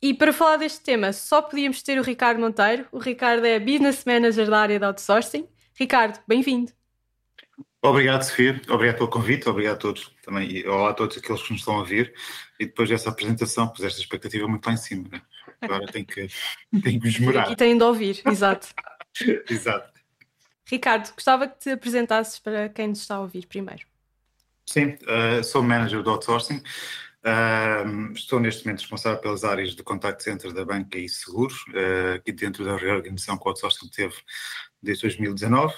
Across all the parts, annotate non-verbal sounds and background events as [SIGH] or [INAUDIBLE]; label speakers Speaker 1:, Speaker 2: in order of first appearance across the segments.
Speaker 1: E para falar deste tema, só podíamos ter o Ricardo Monteiro. O Ricardo é Business Manager da área de outsourcing. Ricardo, bem-vindo.
Speaker 2: Obrigado, Sofia. Obrigado pelo convite. Obrigado a todos também. E olá a todos aqueles que nos estão a ouvir. E depois dessa apresentação, pus esta expectativa muito lá em cima. Né? Agora tem que, tem que esmerar.
Speaker 1: E têm de ouvir, exato. [LAUGHS]
Speaker 2: exato.
Speaker 1: Ricardo, gostava que te apresentasses para quem nos está a ouvir primeiro.
Speaker 2: Sim, uh, sou manager do outsourcing. Estou neste momento responsável pelas áreas de contact center da banca e seguros, uh, aqui dentro da reorganização que o outsourcing teve desde 2019.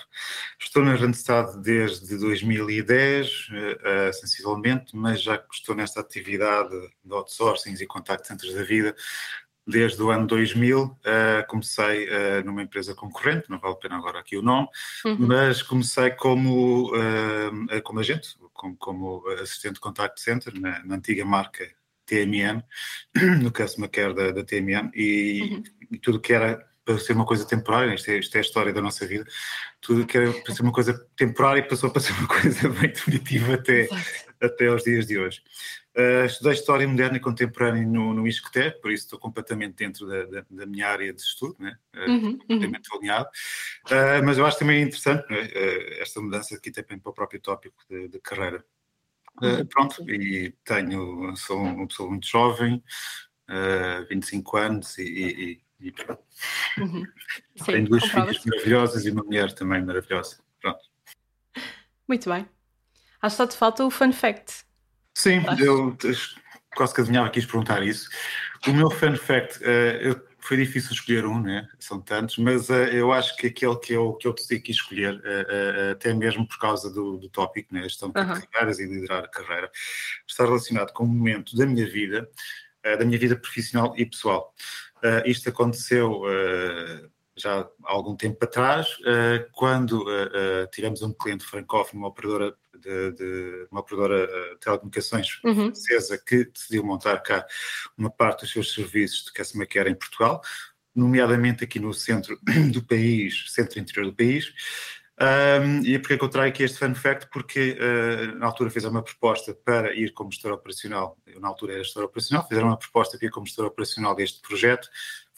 Speaker 2: Estou na Randstad desde 2010, uh, sensivelmente, mas já que estou nesta atividade de outsourcing e contact centers da vida desde o ano 2000. Uh, comecei uh, numa empresa concorrente, não vale a pena agora aqui o nome, uhum. mas comecei como, uh, como agente, como, como assistente de contact center na, na, antiga marca TMN, [CLEARS THROAT] no Customer Care da, da TMN, e, uhum. e tudo que era para ser uma coisa temporária, isto é, isto é, a história da nossa vida, tudo que era para ser uma coisa temporária passou para ser uma [LAUGHS] coisa bem definitiva até, até aos dias de hoje. Uh, estudei História Moderna e Contemporânea no, no ISCTE, por isso estou completamente dentro da, da, da minha área de estudo, né? Uh, uhum, completamente uhum. alinhado. Uh, mas eu acho também interessante né? esta mudança aqui também para o próprio tópico de, de carreira. Uhum. Pronto, e tenho, sou uma pessoa muito jovem, 25 anos e, e, e pronto. Uhum. [LAUGHS] Sim, tenho duas filhas maravilhosas e uma mulher também maravilhosa. Pronto.
Speaker 1: Muito bem. Acho que só te falta o fun fact.
Speaker 2: Sim, eu quase que adivinhava que quis perguntar isso. O meu fun fact, uh, eu, foi difícil escolher um, né? são tantos, mas uh, eu acho que aquele que eu, que eu decidi que escolher, uh, até mesmo por causa do, do tópico, né? gestão de uhum. carreiras e liderar a carreira, está relacionado com um momento da minha vida, da minha vida profissional e pessoal. isto aconteceu já há algum tempo atrás, quando tivemos um cliente francófono, uma operadora de, de uma operadora de telecomunicações uhum. francesa que decidiu montar cá uma parte dos seus serviços de customer care em Portugal, nomeadamente aqui no centro [CLEARS THROAT] do país, centro-interior do país. Um, e porquê que eu trago aqui este fun fact? Porque uh, na altura fez uma proposta para ir como gestor operacional, eu na altura era gestor operacional, fizeram uma proposta para ir como gestor operacional deste projeto,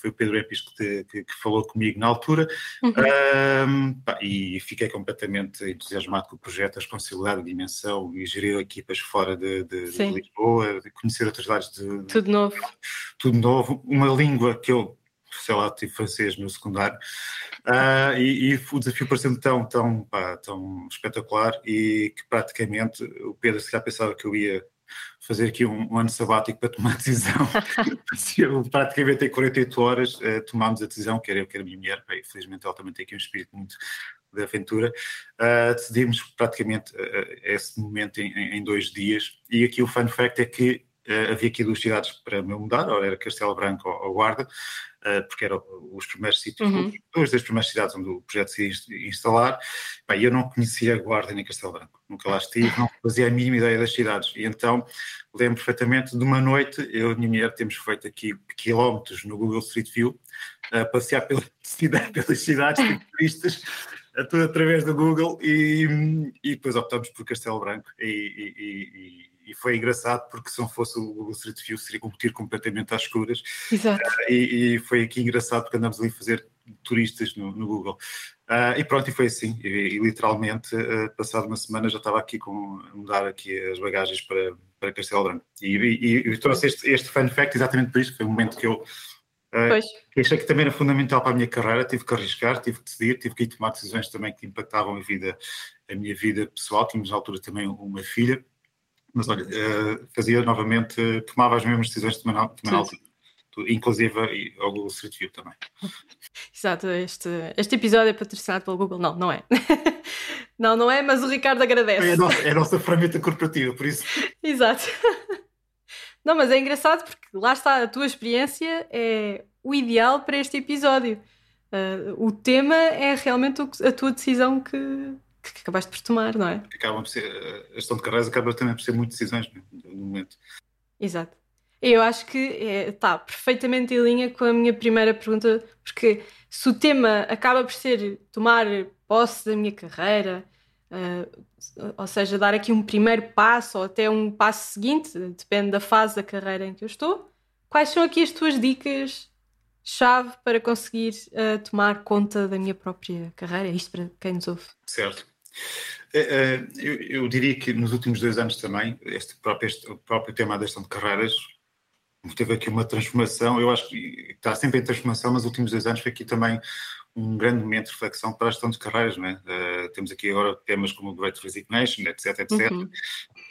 Speaker 2: foi o Pedro Epis que, que, que falou comigo na altura, uhum. um, pá, e fiquei completamente entusiasmado com o projeto, a responsabilidade, a dimensão, e gerir equipas fora de, de, de Lisboa, de conhecer outros lados de,
Speaker 1: Tudo novo.
Speaker 2: Tudo novo, uma língua que eu sei lá, tive francês no secundário, uh, e, e, o desafio pareceu-me tão, tão, pá, tão espetacular e que praticamente o Pedro se já pensava que eu ia fazer aqui um, um ano sabático para tomar a decisão. [LAUGHS] praticamente em 48 horas uh, tomámos a decisão, quer eu, quer a minha mulher, bem, felizmente ela também tem aqui um espírito muito de aventura, uh, decidimos praticamente uh, esse momento em, em, dois dias. E aqui o fun fact é que havia aqui duas cidades para me mudar, ou era Castelo Branco ou, Guarda, uh, porque eram os primeiros sítios, uhum. duas das primeiras cidades onde o projeto se ia instalar. Bem, eu não conhecia Guarda nem Castelo Branco, nunca lá estive, não fazia a mínima ideia das cidades. E então lembro perfeitamente de uma noite, eu e a minha mulher temos feito aqui quilómetros no Google Street View, a passear pela [LAUGHS] cidade, pelas cidades, tipo turistas, tudo através do Google e, e depois optamos por Castelo Branco e, e, e foi engraçado porque se não fosse o Google Street View seria competir completamente às escuras.
Speaker 1: Exato. Uh,
Speaker 2: e, e, foi aqui engraçado porque andamos ali a fazer turistas no, no Google. Uh, e pronto, e foi assim. E, e literalmente, uh, passado uma semana, já estava aqui com a mudar aqui as bagagens para, para Castelo Branco. E, e, e trouxe este, este fun fact exatamente por isso. Foi um momento que eu Uh, achei que também era fundamental para a minha carreira, tive que arriscar, tive que decidir, tive que ir tomar decisões também que impactavam a vida, a minha vida pessoal. Tínhamos na altura também uma filha mas olha, uh, fazia novamente, tomava as mesmas decisões de Manuel, inclusive ao Google Street View também. [LAUGHS]
Speaker 1: Exato, este, este episódio é patrocinado pelo Google, não, não é. [LAUGHS] não, não é, mas o Ricardo agradece.
Speaker 2: É a nossa, é a nossa ferramenta corporativa, por isso. [LAUGHS]
Speaker 1: Exato. Não, mas é engraçado porque lá está, a tua experiência é o ideal para este episódio. Uh, o tema é realmente a tua decisão que, que acabaste por tomar, não é?
Speaker 2: Acabam por ser, a gestão de carreiras acaba também por ser muito decisões no momento.
Speaker 1: Exato. Eu acho que está é, perfeitamente em linha com a minha primeira pergunta, porque se o tema acaba por ser tomar posse da minha carreira, uh, ou seja, dar aqui um primeiro passo ou até um passo seguinte, depende da fase da carreira em que eu estou, quais são aqui as tuas dicas chave para conseguir uh, tomar conta da minha própria carreira? Isto para quem nos ouve.
Speaker 2: Certo. Uh, eu, eu, diria que nos últimos dois anos também, este próprio, este, o próprio tema da gestão de carreiras teve aqui uma transformação. Eu acho que está sempre em transformação, mas nos últimos dois anos foi aqui também um grande momento de reflexão para a gestão de carreiras. Não é? Uh, temos aqui agora temas como o Great Resignation, etc, etc. Uhum.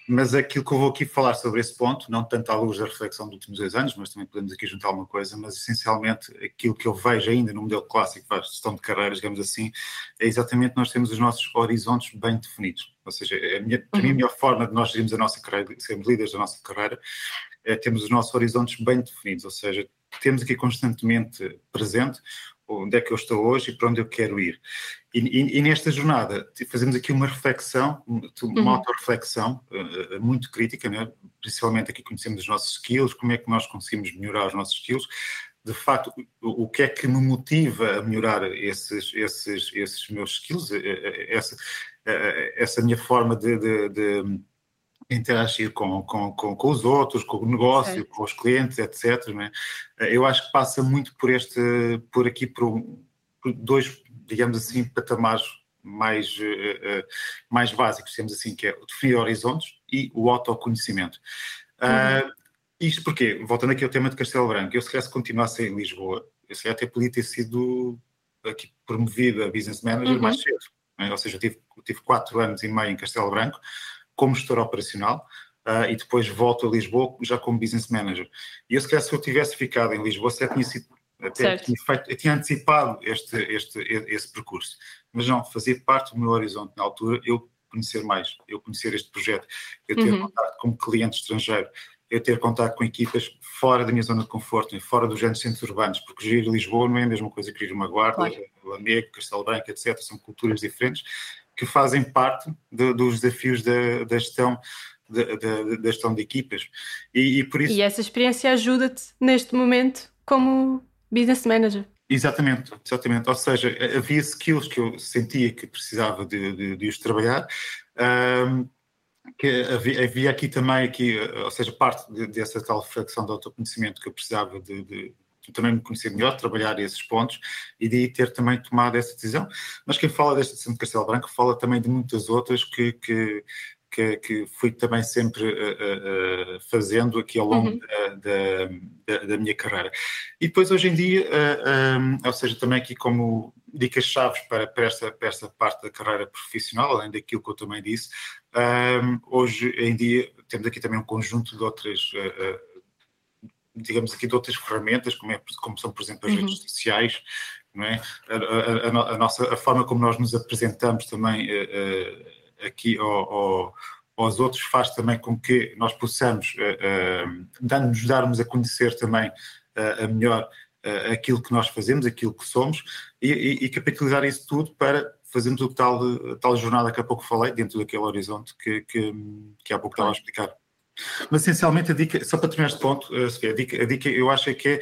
Speaker 2: Mas aquilo que eu vou aqui falar sobre esse ponto, não tanto à luz da reflexão dos últimos dois anos, mas também podemos aqui juntar alguma coisa, mas essencialmente aquilo que eu vejo ainda no modelo clássico de gestão de carreiras, digamos assim, é exatamente nós temos os nossos horizontes bem definidos. Ou seja, a minha, para mim, a melhor forma de nós gerirmos a nossa carreira, sermos líderes da nossa carreira, é termos os nossos horizontes bem definidos, ou seja, temos aqui constantemente presente onde é que eu estou hoje e para onde eu quero ir. E, e, e nesta jornada fazemos aqui uma reflexão, uma uhum. autorreflexão uh, muito crítica, né? principalmente aqui conhecemos os nossos skills, como é que nós conseguimos melhorar os nossos skills, de facto, o, o que é que me motiva a melhorar esses, esses, esses meus skills, essa, essa minha forma de, de, de interagir com, com, com, com, os outros, com o negócio, com os clientes, etc. Né? Eu acho que passa muito por este, por aqui, por, por dois, digamos assim, patamares mais, uh, mais básicos, temos assim, que é o definir horizontes e o autoconhecimento. Uhum. Uh, isto porque, voltando aqui ao tema de Castelo Branco, eu se calhar se continuasse em Lisboa, eu se calhar até podia ter sido aqui promovido a Business Manager uhum. mais cedo. Né? Ou seja, eu tive, eu tive quatro anos e meio em Castelo Branco, como gestor operacional uh, e depois volto a Lisboa já como business manager. E eu, se calhar, se eu tivesse ficado em Lisboa, se tinha sido, até tinha, feito, tinha antecipado este, este, esse percurso. Mas não, fazia parte do meu horizonte na altura, eu conhecer mais, eu conhecer este projeto, eu ter uhum. contato com cliente estrangeiro, eu ter contato com equipas fora da minha zona de conforto, fora dos grandes centros urbanos, porque gerir Lisboa não é a mesma coisa que gerir uma Guarda, claro. Lamego, Castelo Branco, etc. São culturas diferentes que fazem parte de, dos desafios da, da gestão da, da, gestão de equipas. E, e, por isso...
Speaker 1: e essa experiência ajuda-te neste momento como business manager.
Speaker 2: Exatamente, exatamente. Ou seja, havia skills que eu sentia que precisava de, de, de os trabalhar. Um, que havia, havia, aqui também, aqui, ou seja, parte de, dessa tal reflexão de autoconhecimento que eu precisava de, de, também me conhecer melhor, trabalhar esses pontos e de ter também tomado essa decisão. Mas quem fala desta decisão de Castelo Branco fala também de muitas outras que, que, que, que fui também sempre uh, uh, fazendo aqui ao longo uhum. da, da, da, minha carreira. E depois, hoje em dia, uh, um, ou seja, também aqui como dicas-chave para, para, esta, para esta parte da carreira profissional, além daquilo que eu também disse, um, hoje em dia temos aqui também um conjunto de outras digamos aqui, de outras ferramentas, como, é, como são, por exemplo, as uhum. redes sociais, não é? A, a, a, nossa, a forma como nós nos apresentamos também uh, aqui ao, ao, aos outros faz também com que nós possamos, uh, dando-nos darmos a conhecer também a melhor aquilo que nós fazemos, aquilo que somos, e, e, e, capitalizar isso tudo para fazermos o tal, tal jornada que há pouco falei, dentro daquele horizonte que, que, que há pouco estava a explicar. Mas essencialmente a dica, só para terminar este ponto, Sofia, a dica, a dica eu acho é que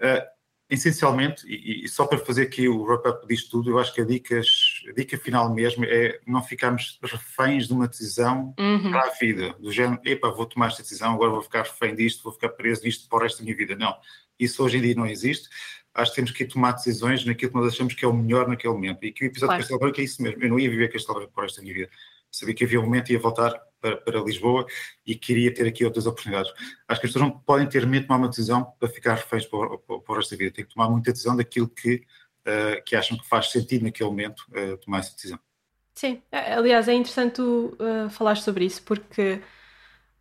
Speaker 2: é, uh, essencialmente, e, e, só para fazer aqui o wrap-up disto tudo, eu acho que a, dicas, a dica final mesmo é não ficarmos reféns de uma decisão uhum. para a vida, do género, epá, vou tomar esta decisão, agora vou ficar refém disto, vou ficar preso nisto para o resto da minha vida. Não, isso hoje em dia não existe. Acho que temos que tomar decisões naquilo que nós achamos que é o melhor naquele momento. E que o episódio claro. de Castelo Branco é isso mesmo. Eu não ia viver Castelo Branco para o resto da minha vida. Sabia que havia um momento e ia voltar para, para, Lisboa e queria ter aqui outras oportunidades. Acho que as pessoas não podem ter medo de tomar uma decisão para ficar reféns para, para, o resto da vida. Tem que tomar muita decisão daquilo que, uh, que acham que faz sentido naquele momento uh, tomar essa decisão.
Speaker 1: Sim, aliás, é interessante tu uh, falar sobre isso, porque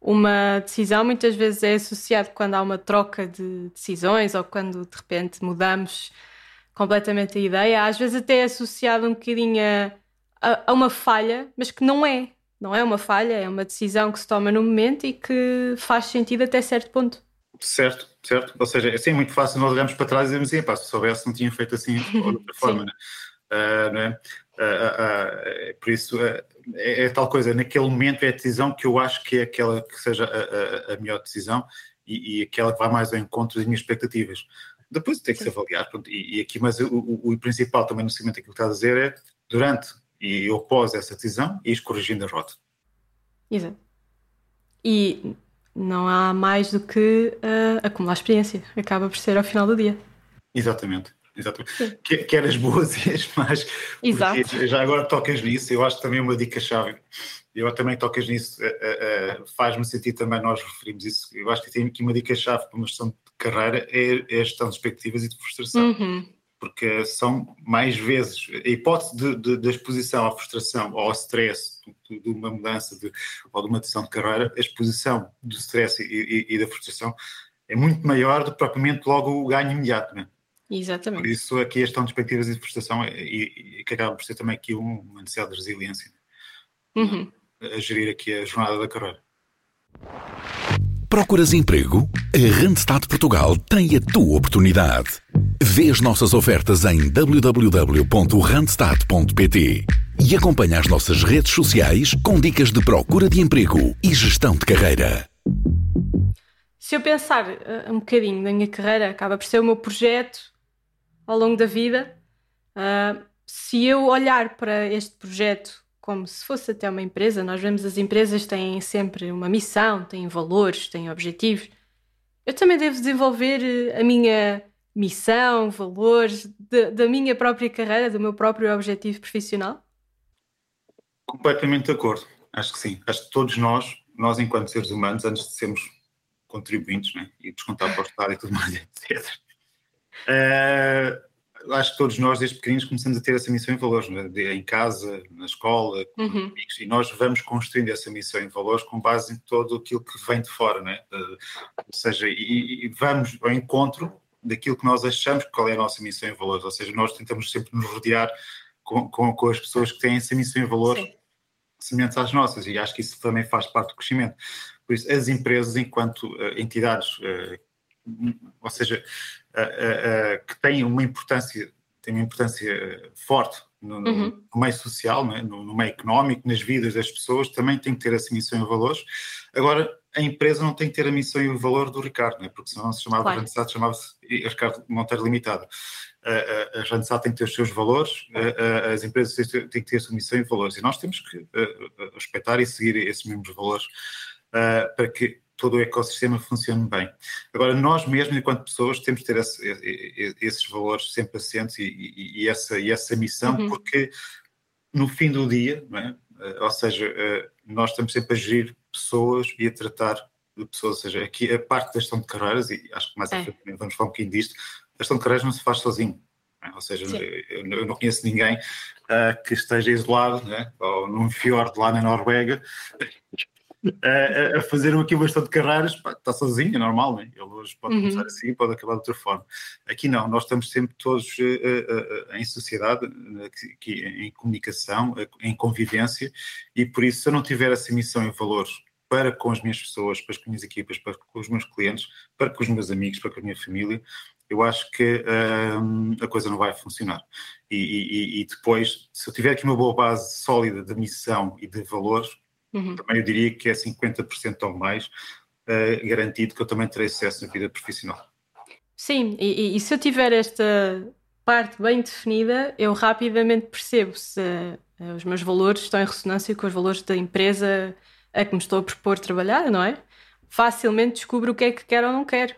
Speaker 1: uma decisão muitas vezes é associada quando há uma troca de decisões ou quando de repente mudamos completamente a ideia, às vezes até é associado um bocadinho a, a uma falha, mas que não é. Não é uma falha, é uma decisão que se toma no momento e que faz sentido até certo ponto.
Speaker 2: Certo, certo. Ou seja, é assim muito fácil nós olharmos para trás e dizemos assim, pá, se soubesse não tinha feito assim de outra [LAUGHS] forma, né? Uh, né? Uh, uh, por isso, é, é, tal coisa, naquele momento é a decisão que eu acho que é aquela que seja a, a, a melhor decisão e, e, aquela que vai mais ao encontro das minhas expectativas. Depois tem que Sim. se avaliar, pronto, e, e, aqui, mas o, o, o, principal também no seguimento daquilo que está a dizer é durante e após essa decisão, ir corrigindo a rota.
Speaker 1: Exato. E não há mais do que uh, acumular experiência. Acaba por ser ao final do dia.
Speaker 2: Exatamente. Exatamente. Quer, as boas [LAUGHS] e as más.
Speaker 1: Exato.
Speaker 2: Já agora tocas nisso, eu acho também uma dica-chave. Eu também tocas nisso, uh, uh, faz-me sentir também, nós referimos isso. Eu acho que tem aqui uma dica-chave para uma gestão de carreira, é, é a gestão de expectativas e de frustração.
Speaker 1: Uhum
Speaker 2: porque são mais vezes a hipótese de, de, de exposição à frustração ou ao stress de, de uma mudança de, ou de uma decisão de carreira, a exposição do stress e, e, e, da frustração é muito maior do que propriamente logo o ganho imediato. Né?
Speaker 1: Exatamente.
Speaker 2: Por isso aqui a gestão de expectativas e de frustração é, e, e, que acaba por ser também aqui uma necessidade de resiliência
Speaker 1: né? uhum.
Speaker 2: a gerir aqui a jornada da carreira.
Speaker 3: Procuras emprego? A Randstad Portugal tem a tua oportunidade. Vê as nossas ofertas em www.randstad.pt e acompanha as nossas redes sociais com dicas de procura de emprego e gestão de carreira.
Speaker 1: Se eu pensar uh, um bocadinho na minha carreira, acaba por ser o meu projeto ao longo da vida. Uh, se eu olhar para este projeto como se fosse até uma empresa. Nós vemos as empresas têm sempre uma missão, têm valores, têm objetivos. Eu também devo desenvolver eh, a minha missão, valores de, da minha própria carreira, do meu próprio objetivo profissional?
Speaker 2: Completamente de acordo. Acho que sim. Acho que todos nós, nós enquanto seres humanos, antes de sermos contribuintes né, e descontar para o Estado e tudo mais, [LAUGHS] etc. Uh, acho que todos nós, desde pequeninos, começamos a ter essa missão em valores, né? em casa, na escola, com uhum. amigos, e nós vamos construindo essa missão em valores com base em todo aquilo que vem de fora, né? Uh, ou seja, e, e, vamos ao encontro daquilo que nós achamos qual é a nossa missão em valores, ou seja, nós tentamos sempre nos rodear com, com, com as pessoas que têm essa missão em valores Sim. semelhantes às nossas, e acho que isso também faz parte do crescimento. Por isso, as empresas, enquanto uh, entidades uh, ou seja, uh, que tem uma importância, tem uma importância forte no, uhum. no meio social, é? no, no, meio económico, nas vidas das pessoas, também tem que ter essa missão e valores. Agora, a empresa não tem que ter a missão e o valor do Ricardo, é? porque senão não se chamava claro. Randstad, chamava-se Ricardo Monteiro Limitada. A, a, a tem que ter os seus valores, a, as empresas têm que ter a sua missão e valores, e nós temos que respeitar e seguir esses mesmos valores para que todo o ecossistema funcione bem. Agora, nós mesmos, enquanto pessoas, temos de ter esse, esses valores sempre assentes e, e, e, essa, e essa missão, uhum. porque no fim do dia, é? Eh, ou seja, eh, nós estamos sempre a gerir pessoas e a tratar de pessoas, ou seja, aqui a parte da gestão de carreiras, e acho que mais é. vamos falar um bocadinho disto, a gestão de carreiras não se faz sozinho. É? Ou seja, eu não conheço ninguém uh, que esteja isolado, né? ou num fiord lá na Noruega, a, a fazer aqui bastante carreiras, pá, está sozinho, é normal, né? ele hoje pode uhum. começar assim, pode acabar de outra forma. Aqui não, nós estamos sempre todos uh, uh, em sociedade, aqui, em comunicação, em convivência, e por isso, se eu não tiver essa missão e valores para com as minhas pessoas, para as minhas equipas, para com os meus clientes, para com os meus amigos, para com a minha família, eu acho que a coisa não vai funcionar. E, e, e, depois, se eu tiver aqui uma boa base sólida de missão e de valores, Uhum. Também eu diria que é 50% ou mais uh, garantido que eu também terei sucesso na vida profissional.
Speaker 1: Sim, e, e, se eu tiver esta parte bem definida, eu rapidamente percebo se uh, os meus valores estão em ressonância com os valores da empresa a que me estou a propor trabalhar, não é? Facilmente descubro o que é que quero ou não quero.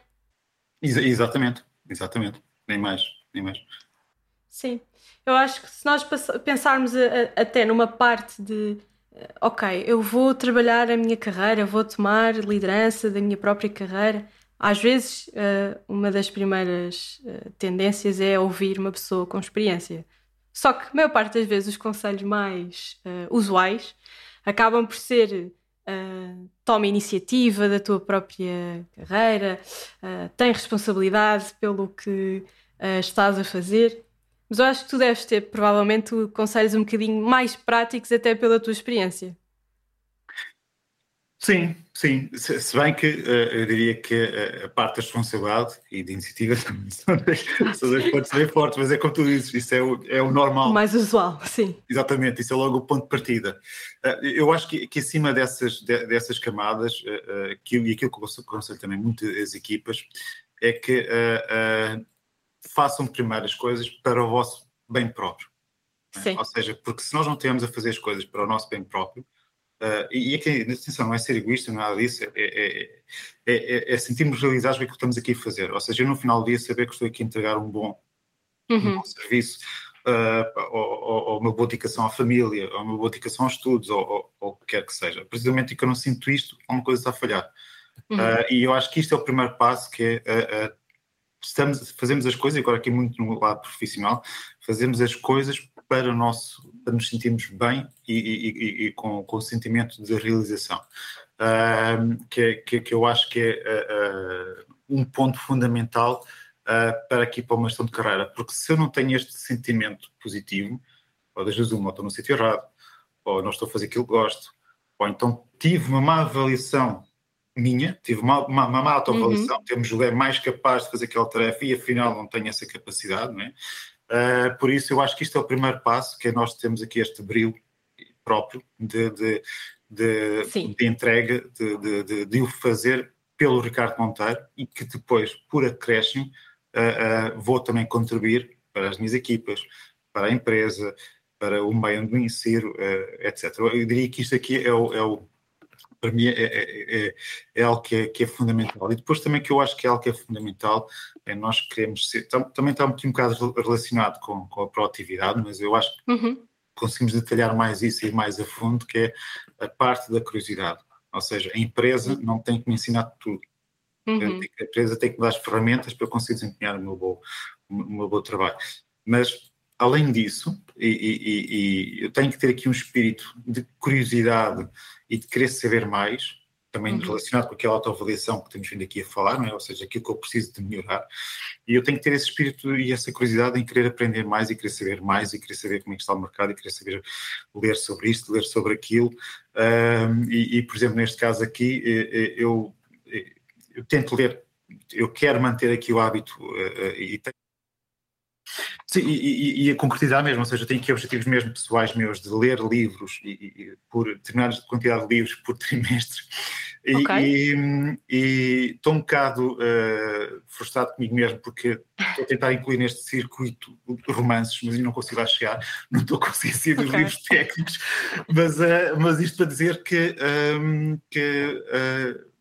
Speaker 2: Ex exatamente, exatamente. Nem mais, nem mais.
Speaker 1: Sim, eu acho que se nós pensarmos a, a, até numa parte de ok, eu vou trabalhar a minha carreira, vou tomar liderança da minha própria carreira. Às vezes, uh, uma das primeiras uh, tendências é ouvir uma pessoa com experiência. Só que, a maior parte das vezes, os conselhos mais uh, usuais acabam por ser toma iniciativa da tua própria carreira, tem responsabilidade pelo que estás a fazer. Mas eu acho que tu deves ter, provavelmente, conselhos um bocadinho mais práticos, até pela tua experiência.
Speaker 2: Sim, sim. Se, bem que uh, eu diria que a, a parte da responsabilidade e de iniciativa [LAUGHS] são dois pontos bem fortes, mas é como tu dizes, isso é o, é o normal.
Speaker 1: O mais usual, sim.
Speaker 2: Exatamente, isso é logo o ponto de partida. Uh, eu acho que, que acima dessas, de, dessas camadas, aquilo, e aquilo que eu aconselho também muito as equipas, é que façam primeiro as coisas para o vosso bem próprio. Né? Ou seja, porque se nós não temos a fazer as coisas para o nosso bem próprio, Uh, e aqui, atenção, não é ser egoísta, nada disso, é, é, é, é sentirmos realizados aquilo que estamos aqui a fazer. Ou seja, eu no final do dia saber que estou aqui a entregar um bom, uhum. um bom serviço, uh, ou, ou, ou, uma boa dedicação à família, ou uma boa dedicação aos estudos, ou o que quer que seja. Precisamente que eu não sinto isto, alguma coisa está a falhar. Uhum. Uh, e eu acho que isto é o primeiro passo, que é estamos, fazemos as coisas, agora aqui muito no lado profissional, fazemos as coisas para, o nosso, para nos sentirmos bem e, e, e, com, com o sentimento de realização. Uh, que, que, que, eu acho que é uh, um ponto fundamental uh, para aqui para uma gestão de carreira, porque se eu não tenho este sentimento positivo, ou das vezes uma, estou no sítio errado, ou não estou a fazer aquilo que gosto, ou então tive uma má avaliação minha, tive uma, uma, uma má autoavaliação, uhum. temos julguei mais capaz de fazer aquela tarefa e afinal não tenho essa capacidade, não é? Uh, por isso eu acho que isto é o primeiro passo, que é nós temos aqui este brilho próprio de, de, de, de entrega, de, de, o fazer pelo Ricardo Monteiro e que depois, por acréscimo, uh, uh, vou também contribuir para as minhas equipas, para a empresa, para o meio onde me insiro, etc. Eu diria que isto aqui é o, é o para mim é, é, é, é algo que é, que é, fundamental. E depois também que eu acho que é algo que é fundamental, é nós queremos ser, também está um bocado relacionado com, com a proatividade, mas eu acho que uhum. conseguimos detalhar mais isso e ir mais a fundo, que é a parte da curiosidade. Ou seja, a empresa uhum. não tem que me ensinar tudo. Uhum. A empresa tem que me dar as ferramentas para eu conseguir desempenhar o meu bom, o meu bom trabalho. Mas além disso, e, e, e, eu tenho que ter aqui um espírito de curiosidade e de querer saber mais, também uhum. relacionado com aquela autoavaliação que temos vindo aqui a falar, não é? ou seja, aquilo que eu preciso de melhorar. E eu tenho que ter esse espírito e essa curiosidade em querer aprender mais e querer saber mais e querer saber como é que está o mercado e querer saber ler sobre isto, ler sobre aquilo. Um, e, e, por exemplo, neste caso aqui, eu, eu tento ler, eu quero manter aqui o hábito uh, e tenho Sim, e, e, e, a concretizar mesmo, ou seja, eu tenho aqui objetivos mesmo pessoais meus de ler livros e, e por determinada quantidade de livros por [LAUGHS] trimestre e, okay. e, estou um bocado uh, frustrado comigo mesmo porque estou a tentar incluir neste circuito romances, mas não consigo lá chegar, não estou a conseguir ser dos okay. livros técnicos, mas, uh, mas isto para dizer que, um, ehm, que uh,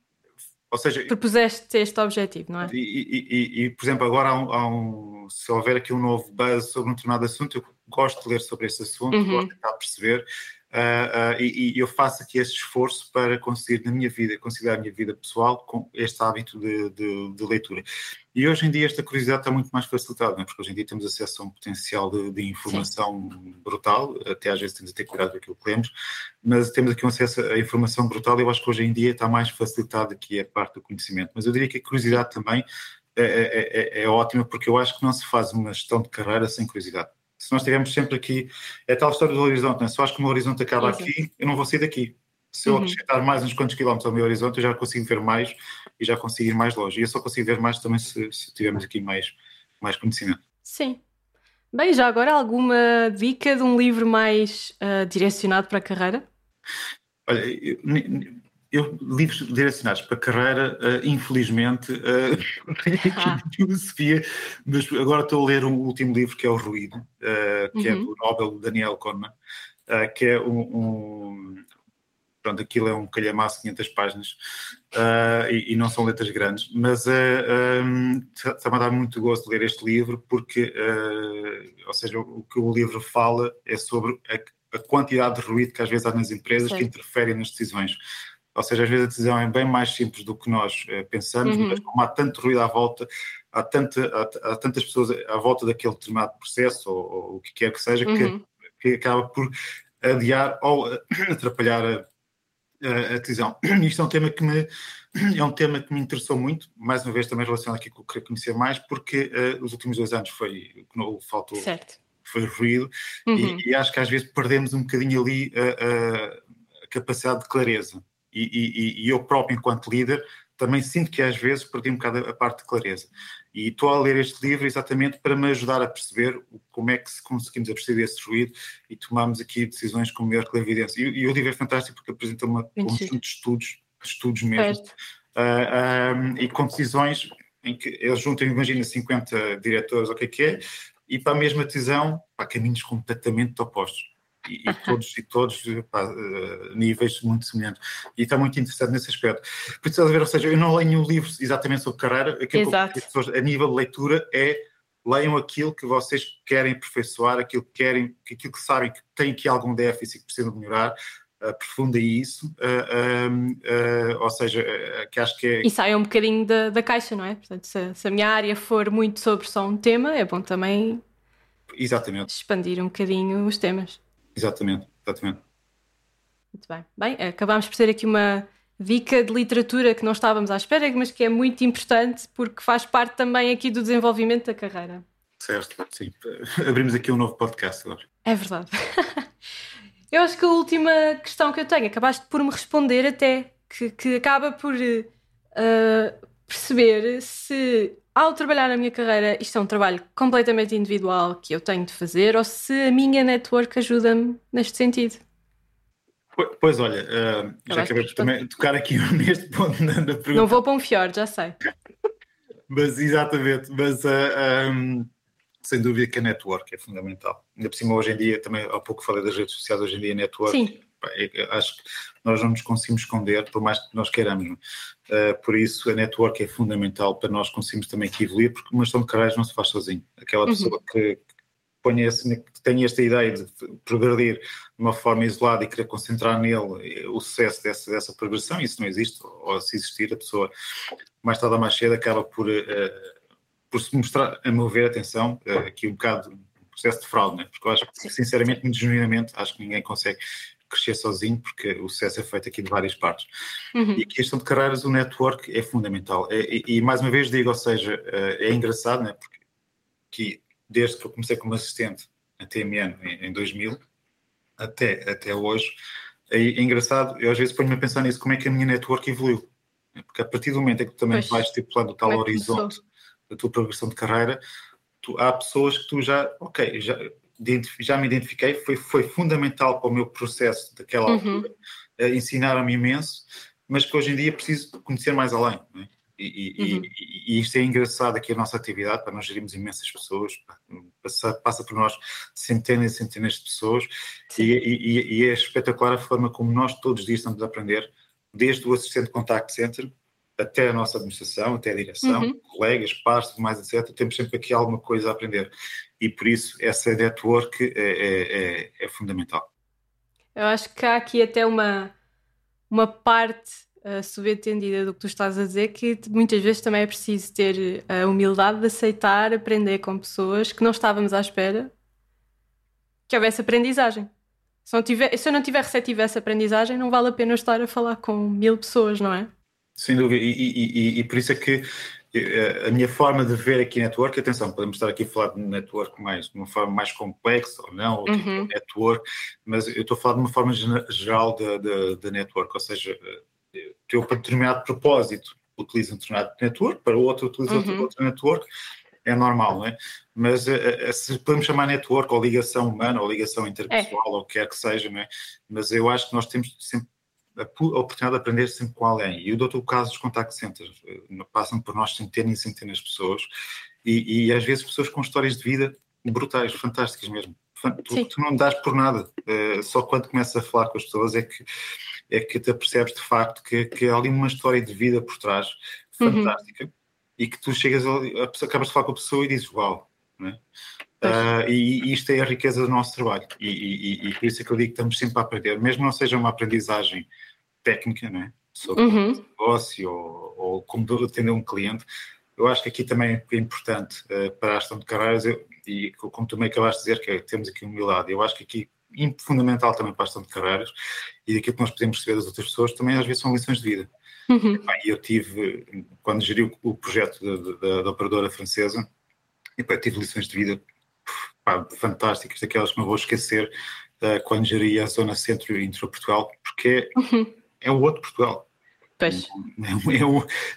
Speaker 2: ou seja,
Speaker 1: propuseste este objetivo, não é?
Speaker 2: E, e, e, por exemplo, agora há um, há um, se houver aqui um novo buzz sobre um determinado assunto, eu gosto de ler sobre esse assunto, uhum. gosto de tentar perceber, uh, e, e, eu faço aqui esse esforço para conseguir na minha vida, conciliar a minha vida pessoal com este hábito de, de, de leitura. E hoje em dia esta curiosidade está muito mais facilitada, é? porque hoje em dia temos acesso a um potencial de, de informação Sim. brutal, até às vezes temos a ter cuidado com aquilo que lemos, mas temos aqui um acesso a informação brutal e eu acho que hoje em dia está mais facilitado aqui a parte do conhecimento. Mas eu diria que a curiosidade também é, é, é, é ótima, porque eu acho que não se faz uma gestão de carreira sem curiosidade. Se nós estivermos sempre aqui, é tal história do horizonte, é? se eu acho que o meu horizonte acaba aqui, eu não vou sair daqui se eu uhum. acrescentar mais uns quantos quilómetros ao meu horizonte, eu já consigo ver mais e já consigo ir mais longe. E eu só consigo ver mais também se, se tivermos aqui mais, mais conhecimento.
Speaker 1: Sim. Bem, já agora alguma dica de um livro mais uh, direcionado para a carreira?
Speaker 2: Olha, eu, eu, livros direcionados para a carreira, uh, infelizmente, [LAUGHS] uh, ah. filosofia, mas agora estou a ler um último livro que é O Ruído, uh, que é uhum. é do Nobel Daniel Kahneman, que é um, um, pronto, aquilo é um calhamaço de 500 páginas uh, e, e, não são letras grandes, mas uh, um, está-me a dar muito gosto de ler este livro porque, uh, ou seja, o, o, que o livro fala é sobre a, a, quantidade de ruído que às vezes há nas empresas Sim. que interferem nas decisões. Ou seja, às vezes a decisão é bem mais simples do que nós pensamos, uhum. mas como há tanto ruído à volta, há, tanta, há, há, tantas pessoas à volta daquele determinado processo, ou, ou o que quer que seja, uhum. que, que acaba por adiar ou [CLEARS THROAT] atrapalhar a decisão. Isto é um tema que me [CLEARS THROAT] é um tema que me interessou muito, mais uma vez também relacionado aqui com o que queria conhecer mais, porque uh, os últimos dois anos foi o que faltou certo. foi ruído uhum. e, e, acho que às vezes perdemos um bocadinho ali a, a, a capacidade de clareza. E, e, e, eu próprio, enquanto líder, também sinto que às vezes perdi um bocado a parte de clareza. E estou a ler este livro exatamente para me ajudar a perceber como é que conseguimos perceber esse ruído e tomamos aqui decisões com maior clarividência. E, e o livro é fantástico porque apresenta uma conjunto de estudos, estudos mesmo, uh, um, e com decisões em que eles juntam, imagina, 50 diretores, o que é que é, e para a mesma decisão, para caminhos completamente opostos e, e todos, e todos pá, uh, níveis muito semelhantes. E está muito interessante nesse aspecto. Por isso, ver, ou seja, eu não leio livro exatamente sobre carreira, aquilo
Speaker 1: Exato.
Speaker 2: que pessoas, a nível de leitura, é leiam aquilo que vocês querem aperfeiçoar, aquilo que querem, aquilo que sabem que tem aqui algum déficit que precisam melhorar, aprofunda isso, uh, uh, ou seja, que acho que é...
Speaker 1: E sai um bocadinho da, da caixa, não é? Portanto, se, se, a minha área for muito sobre só um tema, é bom também
Speaker 2: Exatamente.
Speaker 1: expandir um bocadinho os temas.
Speaker 2: Exatamente, exatamente.
Speaker 1: Muito bem. Bem, acabámos por ter aqui uma dica de literatura que não estávamos à espera, mas que é muito importante porque faz parte também aqui do desenvolvimento da carreira.
Speaker 2: Certo, sim. [LAUGHS] Abrimos aqui um novo podcast agora.
Speaker 1: É verdade. [LAUGHS] eu acho que a última questão que eu tenho, acabaste por me responder até, que, que acaba por uh, perceber se ao trabalhar na minha carreira, isto é um trabalho completamente individual que eu tenho de fazer ou se a minha network ajuda-me neste sentido.
Speaker 2: Pois olha, uh, já acabei por também tocar aqui [LAUGHS] neste ponto na pergunta.
Speaker 1: Não vou para um fior, já sei.
Speaker 2: mas exatamente, mas uh, ah, um, sem dúvida que a network é fundamental. Ainda por cima, hoje em dia, também há pouco falei das redes sociais, hoje em dia a network
Speaker 1: Sim.
Speaker 2: É, acho que nós não nos conseguimos esconder, por mais que nós queiramos. Uh, por isso, a network é fundamental para nós conseguirmos também que evoluir, porque uma gestão de carreiras não se faz sozinho. Aquela uhum. pessoa que, ponha esse, que tem esta ideia de progredir de uma forma isolada e querer concentrar nele o sucesso dessa, dessa progressão, isso não existe, ou se existir, a pessoa mais tarde ou mais cedo acaba por, uh, por se mostrar, a meu ver, atenção, uh, aqui um bocado um processo de fraude, né? porque eu acho que, sinceramente, muito genuinamente, acho que ninguém consegue crescer sozinho, porque o sucesso é feito aqui de várias partes. Uhum. E a questão de carreiras, o network é fundamental. É, e, e, mais uma vez digo, ou seja, é engraçado, né? porque que desde que eu comecei como assistente na TMN em, em 2000 até, até hoje, é, é engraçado, eu às vezes ponho-me a pensar nisso, como é que a minha network evoluiu. Porque a partir do momento em que tu também pois, vais estipulando o tal é horizonte da tua progressão de carreira, tu, há pessoas que tu já, ok, já, já me identifiquei, foi, foi fundamental para o meu processo daquela uhum. altura, uh, ensinaram-me imenso, mas que hoje em dia preciso conhecer mais além. É? E, e, uhum. e, e, isto é engraçado aqui a nossa atividade, para nós gerirmos imensas pessoas, passa, passa por nós centenas e centenas de pessoas, e, é espetacular a forma como nós todos os dias estamos a aprender, desde o assistente contact center até a nossa administração, até a direção, uhum. colegas, pares, mais, etc. Temos sempre aqui alguma coisa a aprender. E por isso essa network é, é, é, é fundamental.
Speaker 1: Eu acho que há aqui até uma, uma parte uh, subentendida do que tu estás a dizer, que muitas vezes também é preciso ter a humildade de aceitar aprender com pessoas que não estávamos à espera que houvesse aprendizagem. Se, tiver, se eu não tiver receptivo a essa aprendizagem, não vale a pena estar a falar com mil pessoas, não é?
Speaker 2: Sem dúvida, e, e, e, e por isso é que eh, a minha forma de ver aqui network, atenção, podemos estar aqui a falar de network mais, de uma forma mais complexa ou não, ou tipo uhum. network, mas eu estou a falar de uma forma geral de, network, ou seja, eh, eu para determinado propósito utilizo um determinado network, para outro utilizo uhum. outro, outro network, é normal, não é? Mas uh, se podemos chamar network ou ligação humana ou ligação interpessoal é. ou o que quer que seja, não é? Mas eu acho que nós temos sempre a, oportunidade de aprender sempre com alguém. E eu dou-te o caso dos contact centers. Eh, passam por nós centenas e centenas de pessoas e, e, às vezes pessoas com histórias de vida brutais, fantásticas mesmo. Tu, tu não dás por nada. Uh, só quando começas a falar com as pessoas é que, é que te apercebes de facto que, que há ali uma história de vida por trás uhum. fantástica uhum. e que tu chegas ali, acabas de falar com a pessoa e dizes uau. Né? Uh, e, e, isto é a riqueza do nosso trabalho. E, e, e, por isso é que eu digo que estamos sempre a aprender, mesmo não seja uma aprendizagem técnica, né? sobre uhum. negócio ou, ou como atender um cliente. Eu acho que aqui também é importante uh, para a gestão de carreiras, eu, e como me acabaste de dizer, que é, temos aqui humildade, eu acho que aqui fundamental também para a gestão de carreiras e daquilo que nós podemos receber das outras pessoas também às vezes são lições de vida. Uhum. E eu tive, quando geri o, o projeto da, da, operadora francesa, eu tive lições de vida pá, fantásticas, daquelas que não vou esquecer uh, quando geria a zona centro e intra Portugal, porque uhum é o outro Portugal.
Speaker 1: Pois.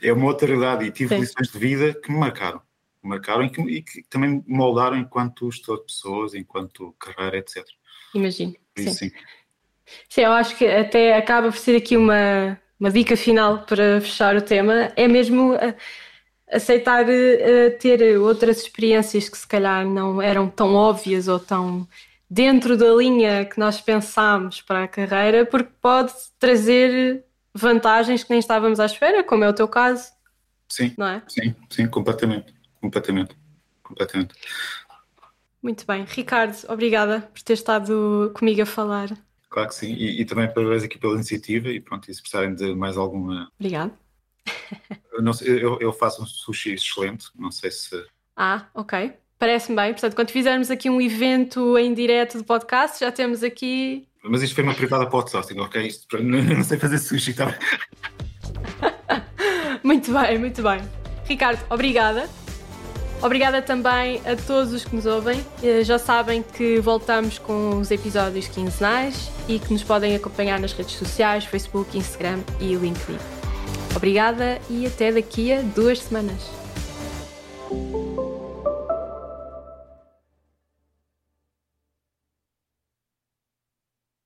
Speaker 2: É, é, uma outra realidade e tive Sim. lições de vida que me marcaram. Me marcaram e que, e que também me moldaram enquanto estou de pessoas, enquanto carreira, etc.
Speaker 1: Imagino. Sim. sim. Sim, eu acho que até acaba por ser aqui uma, uma dica final para fechar o tema. É mesmo uh, aceitar uh, ter outras experiências que se calhar não eram tão óbvias ou tão dentro da linha que nós pensámos para a carreira, porque pode trazer vantagens que nem estávamos à espera, como é o teu caso.
Speaker 2: Sim,
Speaker 1: não é?
Speaker 2: sim, sim, completamente, completamente, completamente.
Speaker 1: Muito bem. Ricardo, obrigada por ter estado comigo a falar.
Speaker 2: Claro que sim, e, e também parabéns aqui pela iniciativa e pronto, e se precisarem de mais alguma...
Speaker 1: Obrigado.
Speaker 2: Eu, sei, eu, eu faço um sushi excelente, não sei se...
Speaker 1: Ah, ok. Parece-me bem. Portanto, quando fizermos aqui um evento em direto de podcast, já temos aqui.
Speaker 2: Mas isto foi uma privada para outsourcing, ok? Isto, não sei fazer sushi, tá [LAUGHS]
Speaker 1: muito bem, muito bem. Ricardo, obrigada. Obrigada também a todos os que nos ouvem. Eh, já sabem que voltamos com os episódios quinzenais e que nos podem acompanhar nas redes sociais, Facebook, Instagram e LinkedIn. Obrigada e até daqui a duas semanas.